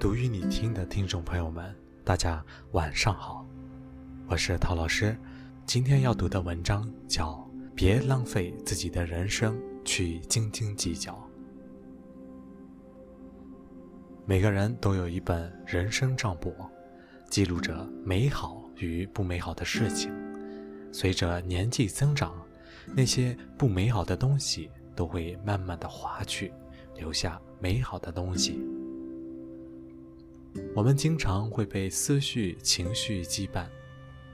读与你听的听众朋友们，大家晚上好，我是陶老师。今天要读的文章叫《别浪费自己的人生去斤斤计较》。每个人都有一本人生账簿，记录着美好与不美好的事情。随着年纪增长，那些不美好的东西都会慢慢的划去，留下美好的东西。我们经常会被思绪、情绪羁绊，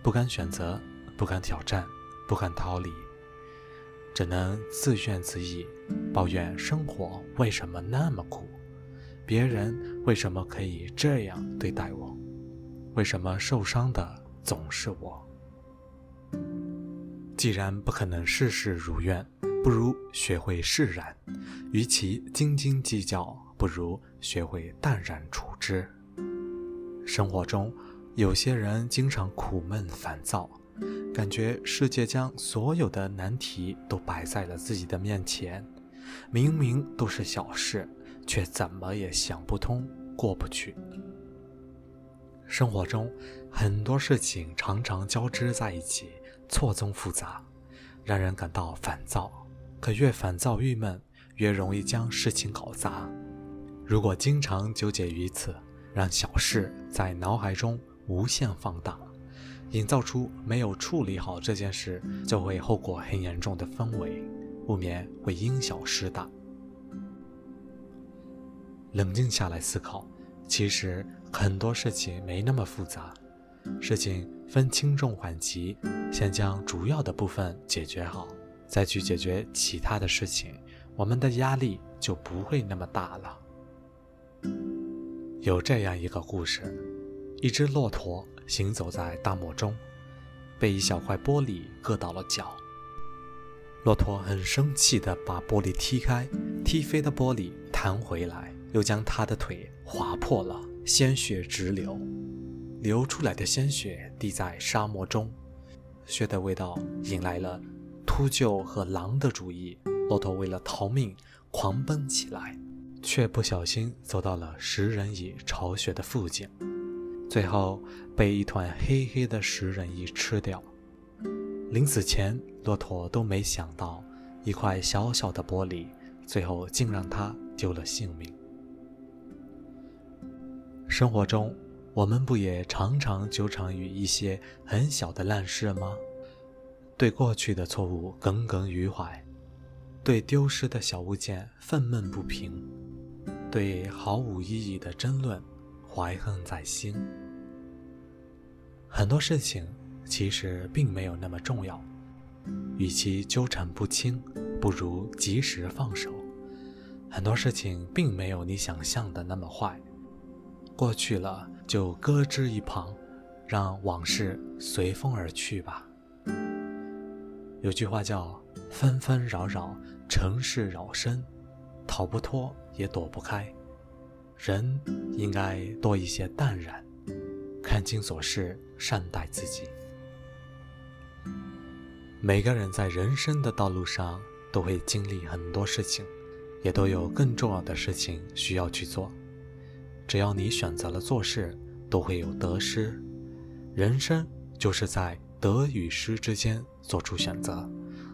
不敢选择，不敢挑战，不敢逃离，只能自怨自艾，抱怨生活为什么那么苦，别人为什么可以这样对待我，为什么受伤的总是我？既然不可能事事如愿，不如学会释然。与其斤斤计较，不如学会淡然处之。生活中，有些人经常苦闷烦躁，感觉世界将所有的难题都摆在了自己的面前，明明都是小事，却怎么也想不通、过不去。生活中很多事情常常交织在一起，错综复杂，让人感到烦躁。可越烦躁郁闷，越容易将事情搞砸。如果经常纠结于此，让小事在脑海中无限放大，营造出没有处理好这件事就会后果很严重的氛围，不免会因小失大。冷静下来思考，其实很多事情没那么复杂，事情分轻重缓急，先将主要的部分解决好，再去解决其他的事情，我们的压力就不会那么大了。有这样一个故事：一只骆驼行走在大漠中，被一小块玻璃硌到了脚。骆驼很生气地把玻璃踢开，踢飞的玻璃弹回来，又将他的腿划破了，鲜血直流。流出来的鲜血滴在沙漠中，血的味道引来了秃鹫和狼的注意。骆驼为了逃命，狂奔起来。却不小心走到了食人蚁巢穴的附近，最后被一团黑黑的食人蚁吃掉。临死前，骆驼都没想到，一块小小的玻璃，最后竟让他丢了性命。生活中，我们不也常常纠缠于一些很小的烂事吗？对过去的错误耿耿于怀，对丢失的小物件愤懑不平。对毫无意义的争论怀恨在心，很多事情其实并没有那么重要，与其纠缠不清，不如及时放手。很多事情并没有你想象的那么坏，过去了就搁置一旁，让往事随风而去吧。有句话叫“纷纷扰扰，尘世扰身”。逃不脱，也躲不开。人应该多一些淡然，看清琐事，善待自己。每个人在人生的道路上都会经历很多事情，也都有更重要的事情需要去做。只要你选择了做事，都会有得失。人生就是在得与失之间做出选择。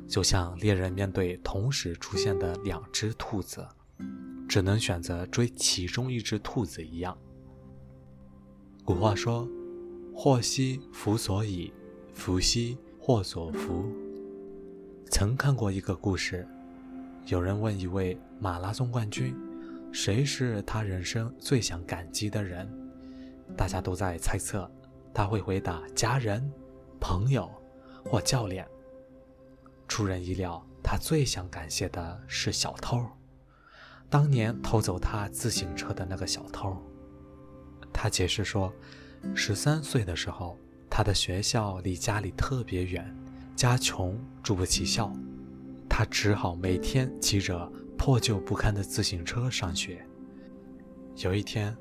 就像猎人面对同时出现的两只兔子，只能选择追其中一只兔子一样。古话说：“祸兮福所倚，福兮祸所伏。”曾看过一个故事，有人问一位马拉松冠军：“谁是他人生最想感激的人？”大家都在猜测，他会回答：家人、朋友或教练。出人意料，他最想感谢的是小偷，当年偷走他自行车的那个小偷。他解释说，十三岁的时候，他的学校离家里特别远，家穷住不起校，他只好每天骑着破旧不堪的自行车上学。有一天，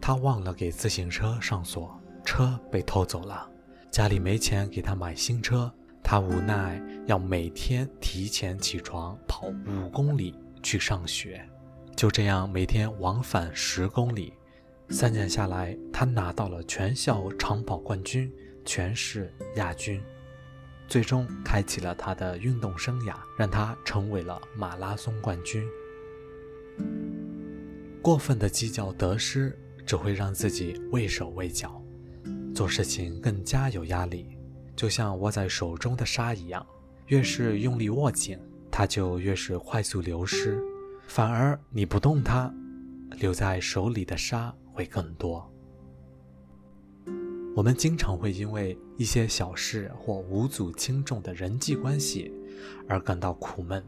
他忘了给自行车上锁，车被偷走了，家里没钱给他买新车。他无奈要每天提前起床跑五公里去上学，就这样每天往返十公里，三年下来，他拿到了全校长跑冠军、全市亚军，最终开启了他的运动生涯，让他成为了马拉松冠军。过分的计较得失，只会让自己畏手畏脚，做事情更加有压力，就像握在手中的沙一样，越是用力握紧，它就越是快速流失，反而你不动它，留在手里的沙。会更多。我们经常会因为一些小事或无足轻重的人际关系而感到苦闷，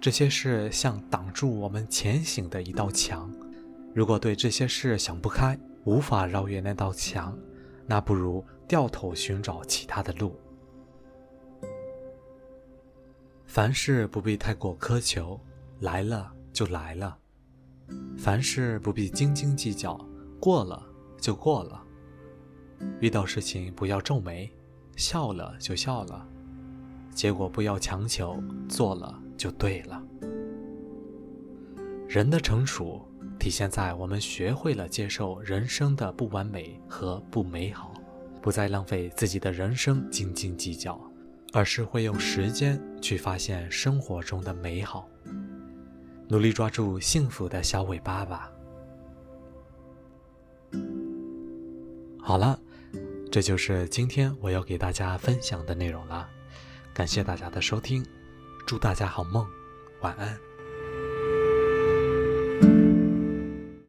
这些事像挡住我们前行的一道墙。如果对这些事想不开，无法绕越那道墙，那不如掉头寻找其他的路。凡事不必太过苛求，来了就来了。凡事不必斤斤计较，过了就过了。遇到事情不要皱眉，笑了就笑了。结果不要强求，做了就对了。人的成熟体现在我们学会了接受人生的不完美和不美好，不再浪费自己的人生斤斤计较，而是会用时间去发现生活中的美好。努力抓住幸福的小尾巴吧。好了，这就是今天我要给大家分享的内容了。感谢大家的收听，祝大家好梦，晚安。